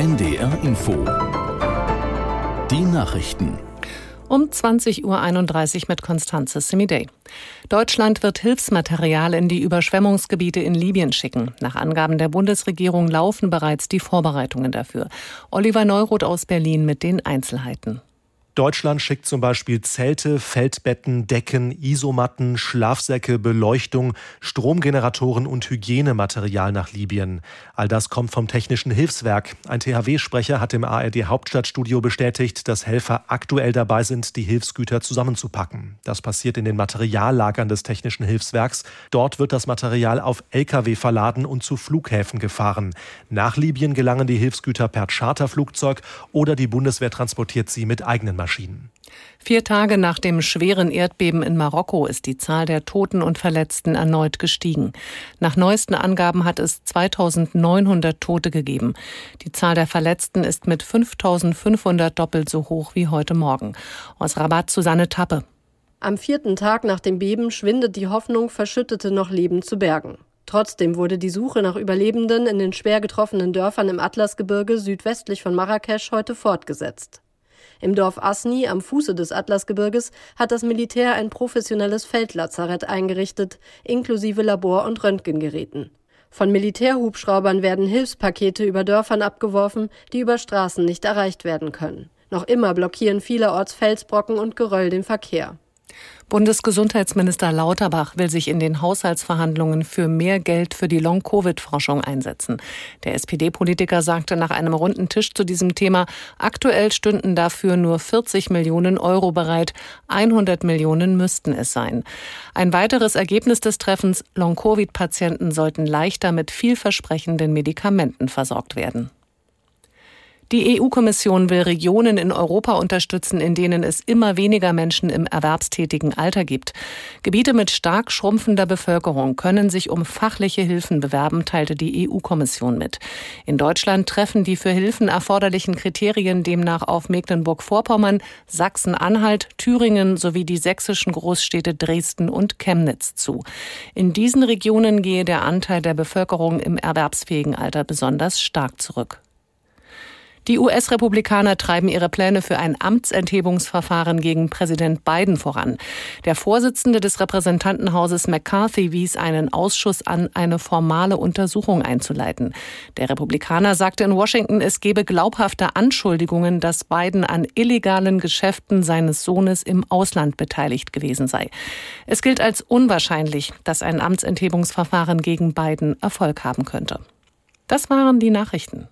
NDR Info. Die Nachrichten. Um 20.31 Uhr mit Konstanze Semidey. Deutschland wird Hilfsmaterial in die Überschwemmungsgebiete in Libyen schicken. Nach Angaben der Bundesregierung laufen bereits die Vorbereitungen dafür. Oliver Neuroth aus Berlin mit den Einzelheiten. Deutschland schickt zum Beispiel Zelte, Feldbetten, Decken, Isomatten, Schlafsäcke, Beleuchtung, Stromgeneratoren und Hygienematerial nach Libyen. All das kommt vom Technischen Hilfswerk. Ein THW-Sprecher hat im ARD Hauptstadtstudio bestätigt, dass Helfer aktuell dabei sind, die Hilfsgüter zusammenzupacken. Das passiert in den Materiallagern des Technischen Hilfswerks. Dort wird das Material auf Lkw verladen und zu Flughäfen gefahren. Nach Libyen gelangen die Hilfsgüter per Charterflugzeug oder die Bundeswehr transportiert sie mit eigenen Maschinen. Vier Tage nach dem schweren Erdbeben in Marokko ist die Zahl der Toten und Verletzten erneut gestiegen. Nach neuesten Angaben hat es 2900 Tote gegeben. Die Zahl der Verletzten ist mit 5500 doppelt so hoch wie heute Morgen. Aus Rabat Susanne Tappe. Am vierten Tag nach dem Beben schwindet die Hoffnung, Verschüttete noch Leben zu bergen. Trotzdem wurde die Suche nach Überlebenden in den schwer getroffenen Dörfern im Atlasgebirge südwestlich von Marrakesch heute fortgesetzt. Im Dorf Asni am Fuße des Atlasgebirges hat das Militär ein professionelles Feldlazarett eingerichtet, inklusive Labor- und Röntgengeräten. Von Militärhubschraubern werden Hilfspakete über Dörfern abgeworfen, die über Straßen nicht erreicht werden können. Noch immer blockieren vielerorts Felsbrocken und Geröll den Verkehr. Bundesgesundheitsminister Lauterbach will sich in den Haushaltsverhandlungen für mehr Geld für die Long-Covid-Forschung einsetzen. Der SPD-Politiker sagte nach einem runden Tisch zu diesem Thema, aktuell stünden dafür nur 40 Millionen Euro bereit, 100 Millionen müssten es sein. Ein weiteres Ergebnis des Treffens, Long-Covid-Patienten sollten leichter mit vielversprechenden Medikamenten versorgt werden. Die EU-Kommission will Regionen in Europa unterstützen, in denen es immer weniger Menschen im erwerbstätigen Alter gibt. Gebiete mit stark schrumpfender Bevölkerung können sich um fachliche Hilfen bewerben, teilte die EU-Kommission mit. In Deutschland treffen die für Hilfen erforderlichen Kriterien demnach auf Mecklenburg-Vorpommern, Sachsen-Anhalt, Thüringen sowie die sächsischen Großstädte Dresden und Chemnitz zu. In diesen Regionen gehe der Anteil der Bevölkerung im erwerbsfähigen Alter besonders stark zurück. Die US-Republikaner treiben ihre Pläne für ein Amtsenthebungsverfahren gegen Präsident Biden voran. Der Vorsitzende des Repräsentantenhauses McCarthy wies einen Ausschuss an, eine formale Untersuchung einzuleiten. Der Republikaner sagte in Washington, es gebe glaubhafte Anschuldigungen, dass Biden an illegalen Geschäften seines Sohnes im Ausland beteiligt gewesen sei. Es gilt als unwahrscheinlich, dass ein Amtsenthebungsverfahren gegen Biden Erfolg haben könnte. Das waren die Nachrichten.